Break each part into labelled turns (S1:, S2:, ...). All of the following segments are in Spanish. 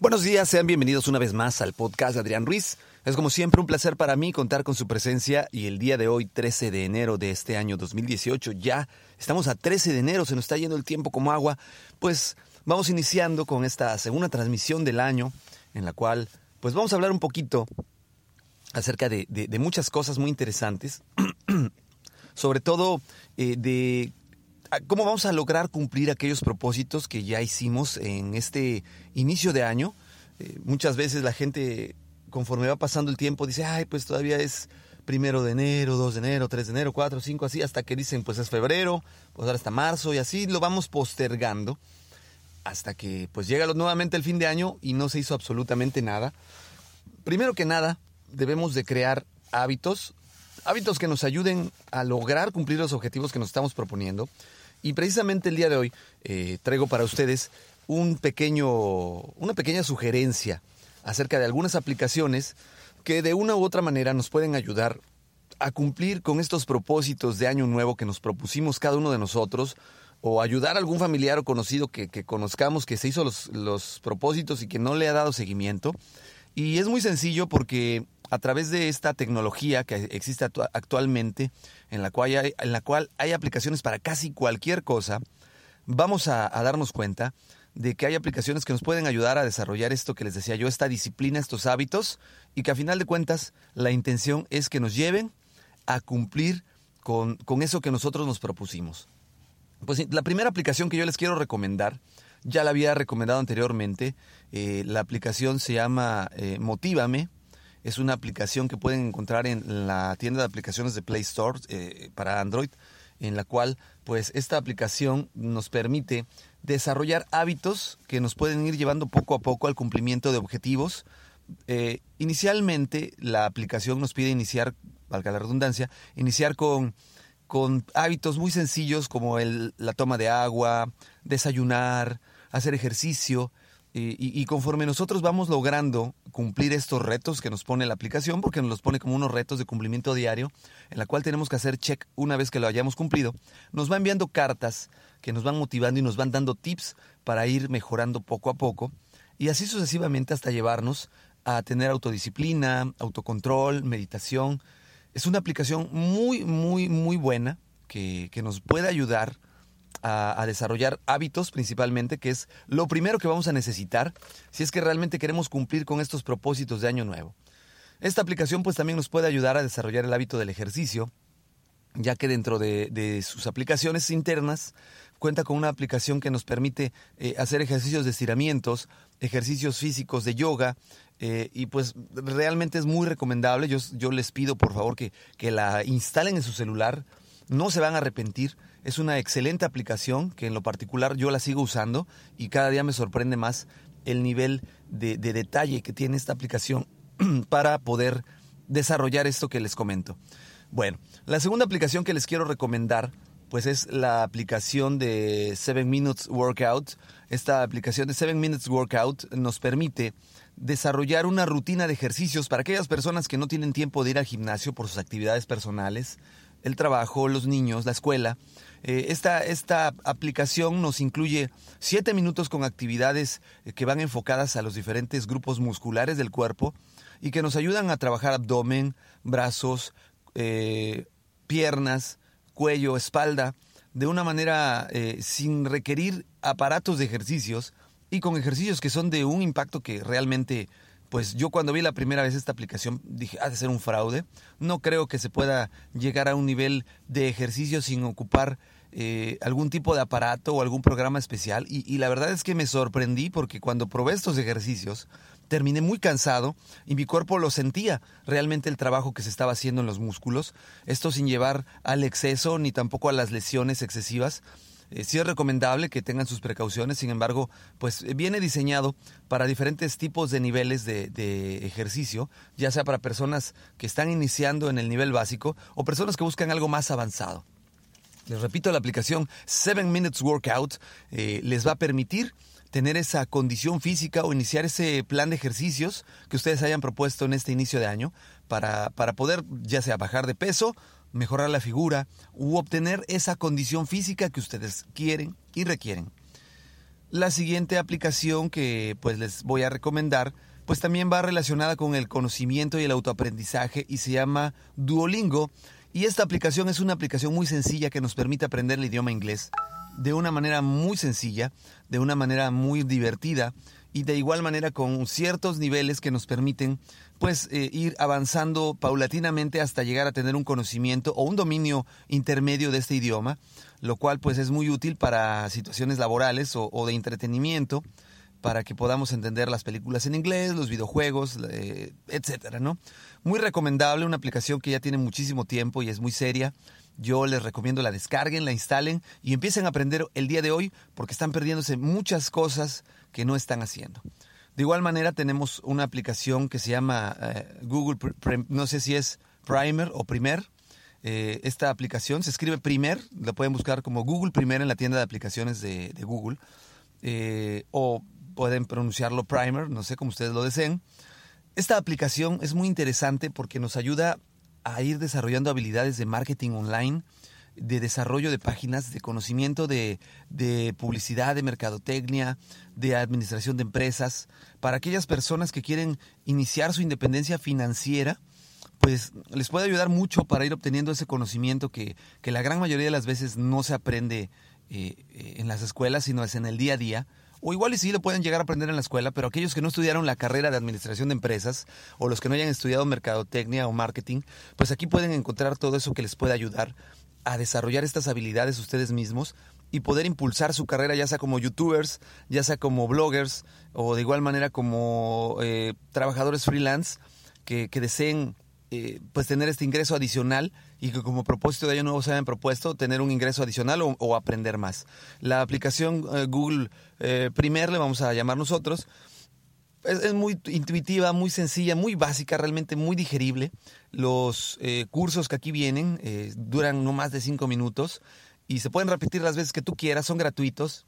S1: Buenos días, sean bienvenidos una vez más al podcast de Adrián Ruiz. Es como siempre un placer para mí contar con su presencia y el día de hoy, 13 de enero de este año 2018, ya estamos a 13 de enero, se nos está yendo el tiempo como agua, pues vamos iniciando con esta segunda transmisión del año en la cual pues vamos a hablar un poquito acerca de, muchas cosas muy interesantes, sobre todo eh, de cómo vamos a lograr cumplir aquellos propósitos que ya hicimos en este inicio de año. Eh, muchas veces la gente, conforme va pasando el tiempo, dice, ay, pues todavía es primero de enero, 2 de enero, 3 de enero, 4, 5, así, hasta que dicen, pues es febrero, pues ahora hasta marzo, y así lo vamos postergando hasta que pues llega nuevamente el fin de año y no se hizo absolutamente nada. Primero que nada, debemos de crear hábitos, hábitos que nos ayuden a lograr cumplir los objetivos que nos estamos proponiendo. Y precisamente el día de hoy eh, traigo para ustedes un pequeño, una pequeña sugerencia acerca de algunas aplicaciones que de una u otra manera nos pueden ayudar a cumplir con estos propósitos de año nuevo que nos propusimos cada uno de nosotros o ayudar a algún familiar o conocido que, que conozcamos que se hizo los, los propósitos y que no le ha dado seguimiento. Y es muy sencillo porque a través de esta tecnología que existe actualmente, en la cual hay, aplicaciones para casi cualquier cosa, vamos a, darnos cuenta de que hay aplicaciones que nos pueden ayudar a desarrollar esto que les decía yo, esta disciplina, estos hábitos, y que a final de cuentas la intención es que nos lleven a cumplir con, con eso que nosotros nos propusimos. Pues la primera aplicación que yo les quiero recomendar, ya la había recomendado anteriormente, eh, la aplicación se llama eh, Motívame, es una aplicación que pueden encontrar en la tienda de aplicaciones de Play Store eh, para Android, en la cual pues esta aplicación nos permite desarrollar hábitos que nos pueden ir llevando poco a poco al cumplimiento de objetivos. Eh, inicialmente la aplicación nos pide iniciar, valga la redundancia, iniciar con, con hábitos muy sencillos como el, la toma de agua, desayunar, hacer ejercicio, y, conforme nosotros vamos logrando cumplir estos retos que nos pone la aplicación, porque nos los pone como unos retos de cumplimiento diario, en la cual tenemos que hacer check una vez que lo hayamos cumplido, nos va enviando cartas que nos van motivando y nos van dando tips para ir mejorando poco a poco, y así sucesivamente hasta llevarnos a tener autodisciplina, autocontrol, meditación. Es una aplicación muy, muy, muy buena que, que nos puede ayudar a, desarrollar hábitos principalmente, que es lo primero que vamos a necesitar si es que realmente queremos cumplir con estos propósitos de año nuevo. Esta aplicación pues también nos puede ayudar a desarrollar el hábito del ejercicio, ya que dentro de, de sus aplicaciones internas cuenta con una aplicación que nos permite eh, hacer ejercicios de estiramientos, ejercicios físicos de yoga, eh, y pues realmente es muy recomendable. Yo, yo les pido por favor que, que la instalen en su celular, no se van a arrepentir es una excelente aplicación que en lo particular yo la sigo usando y cada día me sorprende más el nivel de, de detalle que tiene esta aplicación para poder desarrollar esto que les comento. Bueno, la segunda aplicación que les quiero recomendar pues es la aplicación de 7 Minutes Workout. Esta aplicación de 7 Minutes Workout nos permite desarrollar una rutina de ejercicios para aquellas personas que no tienen tiempo de ir al gimnasio por sus actividades personales, el trabajo, los niños, la escuela. Eh, esta, esta aplicación nos incluye siete minutos con actividades eh, que van enfocadas a los diferentes grupos musculares del cuerpo y que nos ayudan a trabajar abdomen, brazos, eh, piernas, cuello, espalda, de una manera sin requerir aparatos de ejercicios y con ejercicios que son de un impacto que realmente pues yo cuando vi la primera vez esta aplicación dije, ha de ser un fraude. No creo que se pueda llegar a un nivel de ejercicio sin ocupar eh, algún tipo de aparato o algún programa especial. Y, y, la verdad es que me sorprendí porque cuando probé estos ejercicios terminé muy cansado y mi cuerpo lo sentía realmente el trabajo que se estaba haciendo en los músculos. Esto sin llevar al exceso ni tampoco a las lesiones excesivas. Eh, sí es recomendable que tengan sus precauciones, sin embargo, pues eh, viene diseñado para diferentes tipos de niveles de, ejercicio, ya sea para personas que están iniciando en el nivel básico o personas que buscan algo más avanzado. Les repito, la aplicación 7 Minutes Workout eh, les va a permitir tener esa condición física o iniciar ese plan de ejercicios que ustedes hayan propuesto en este inicio de año para, para poder ya sea bajar de peso mejorar la figura u obtener esa condición física que ustedes quieren y requieren. La siguiente aplicación que pues les voy a recomendar pues también va relacionada con el conocimiento y el autoaprendizaje y se llama Duolingo. Y esta aplicación es una aplicación muy sencilla que nos permite aprender el idioma inglés de una manera muy sencilla, de una manera muy divertida y de igual manera con ciertos niveles que nos permiten pues eh, ir avanzando paulatinamente hasta llegar a tener un conocimiento o un dominio intermedio de este idioma, lo cual pues es muy útil para situaciones laborales o, de entretenimiento para que podamos entender las películas en inglés, los videojuegos, eh, etcétera, ¿no? Muy recomendable, una aplicación que ya tiene muchísimo tiempo y es muy seria. Yo les recomiendo la descarguen, la instalen y empiecen a aprender el día de hoy porque están perdiéndose muchas cosas que no están haciendo. De igual manera tenemos una aplicación que se llama eh, Google, no sé si es Primer o Primer. Eh, esta aplicación se escribe Primer, la pueden buscar como Google Primer en la tienda de aplicaciones de, Google. o pueden pronunciarlo primer, no sé cómo ustedes lo deseen. Esta aplicación es muy interesante porque nos ayuda a ir desarrollando habilidades de marketing online, de desarrollo de páginas, de conocimiento de, publicidad, de mercadotecnia, de administración de empresas, para aquellas personas que quieren iniciar su independencia financiera, pues les puede ayudar mucho para ir obteniendo ese conocimiento que, la gran mayoría de las veces no se aprende eh, eh, en las escuelas, sino es en el día a día o igual y sí lo pueden llegar a aprender en la escuela, pero aquellos que no estudiaron la carrera de administración de empresas o los que no hayan estudiado mercadotecnia o marketing, pues aquí pueden encontrar todo eso que les puede ayudar a desarrollar estas habilidades ustedes mismos y poder impulsar su carrera ya sea como youtubers, ya sea como bloggers o de igual manera como eh, trabajadores freelance que, que deseen eh, pues tener este ingreso adicional y que como propósito de año nuevo se hayan propuesto tener un ingreso adicional o, aprender más. La aplicación eh, Google eh, Primer, le vamos a llamar nosotros, es, muy intuitiva, muy sencilla, muy básica, realmente muy digerible. Los cursos que aquí vienen duran no más de cinco minutos y se pueden repetir las veces que tú quieras, son gratuitos.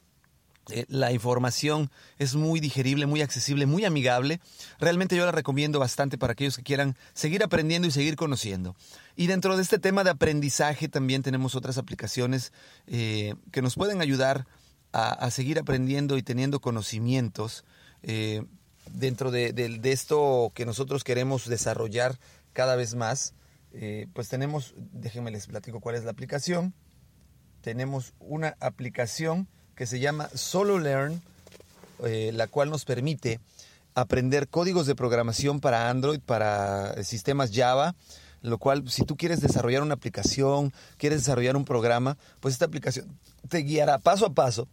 S1: Eh, la información es muy digerible, muy accesible, muy amigable. Realmente yo la recomiendo bastante para aquellos que quieran seguir aprendiendo y seguir conociendo. Y dentro de este tema de aprendizaje también tenemos otras aplicaciones eh, que nos pueden ayudar a, seguir aprendiendo y teniendo conocimientos eh, dentro de, esto que nosotros queremos desarrollar cada vez más. pues tenemos, déjenme les platico cuál es la aplicación. Tenemos una aplicación que se llama Solo Learn, eh, la cual nos permite aprender códigos de programación para Android, para sistemas Java, lo cual si tú quieres desarrollar una aplicación, quieres desarrollar un programa, pues esta aplicación te guiará paso a paso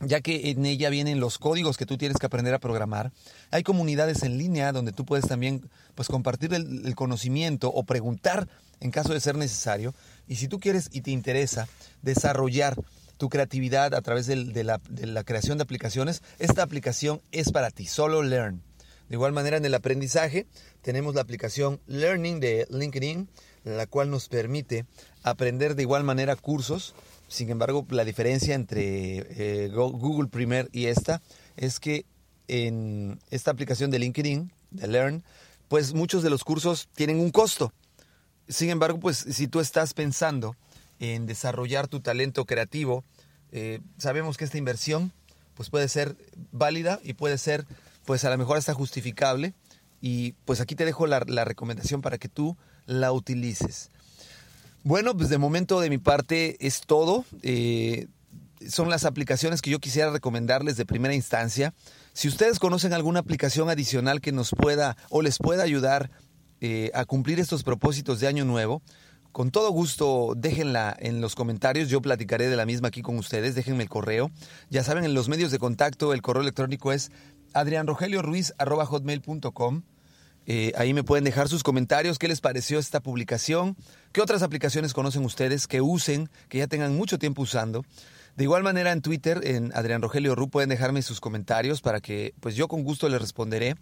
S1: ya que en ella vienen los códigos que tú tienes que aprender a programar. Hay comunidades en línea donde tú puedes también pues, compartir el, conocimiento o preguntar en caso de ser necesario. Y si tú quieres y te interesa desarrollar tu creatividad a través de, la, creación de aplicaciones, esta aplicación es para ti, solo Learn. De igual manera, en el aprendizaje tenemos la aplicación Learning de LinkedIn, la cual nos permite aprender de igual manera cursos. Sin embargo, la diferencia entre eh, Google Primer y esta es que en esta aplicación de LinkedIn, de Learn, pues muchos de los cursos tienen un costo. Sin embargo, pues si tú estás pensando en desarrollar tu talento creativo, eh, sabemos que esta inversión pues puede ser válida y puede ser pues a lo mejor hasta justificable y pues aquí te dejo la, recomendación para que tú la utilices. Bueno, pues de momento de mi parte es todo. Eh, son las aplicaciones que yo quisiera recomendarles de primera instancia. Si ustedes conocen alguna aplicación adicional que nos pueda o les pueda ayudar eh, a cumplir estos propósitos de año nuevo, con todo gusto, déjenla en los comentarios. Yo platicaré de la misma aquí con ustedes. Déjenme el correo. Ya saben, en los medios de contacto, el correo electrónico es adrianrogelioruiz.com. Eh, ahí me pueden dejar sus comentarios, qué les pareció esta publicación, qué otras aplicaciones conocen ustedes que usen, que ya tengan mucho tiempo usando. De igual manera en Twitter, en Adrián Rogelio Ru, pueden dejarme sus comentarios para que pues yo con gusto les responderé.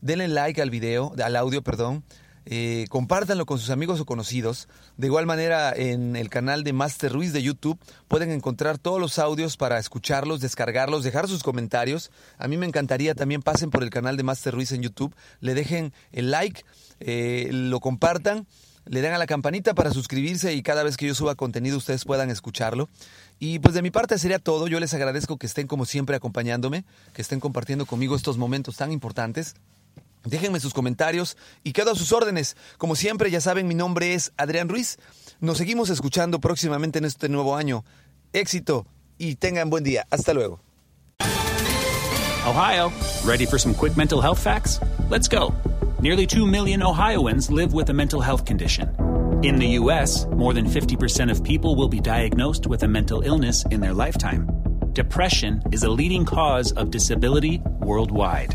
S1: Denle like al video, al audio, perdón. Eh, compártanlo con sus amigos o conocidos. De igual manera, en el canal de Master Ruiz de YouTube pueden encontrar todos los audios para escucharlos, descargarlos, dejar sus comentarios. A mí me encantaría también pasen por el canal de Master Ruiz en YouTube, le dejen el like, eh, lo compartan le den a la campanita para suscribirse y cada vez que yo suba contenido ustedes puedan escucharlo. Y pues de mi parte sería todo. Yo les agradezco que estén como siempre acompañándome, que estén compartiendo conmigo estos momentos tan importantes. Déjenme sus comentarios y quedo a sus órdenes. Como siempre, ya saben, mi nombre es Adrián Ruiz. Nos seguimos escuchando próximamente en este nuevo año. Éxito y tengan buen día. Hasta luego.
S2: Ohio, ready for some quick mental health facts? Let's go. Nearly 2 million Ohioans live with a mental health condition. In the U.S., more than 50% of people will be diagnosed with a mental illness in their lifetime. Depression is a leading cause of disability worldwide.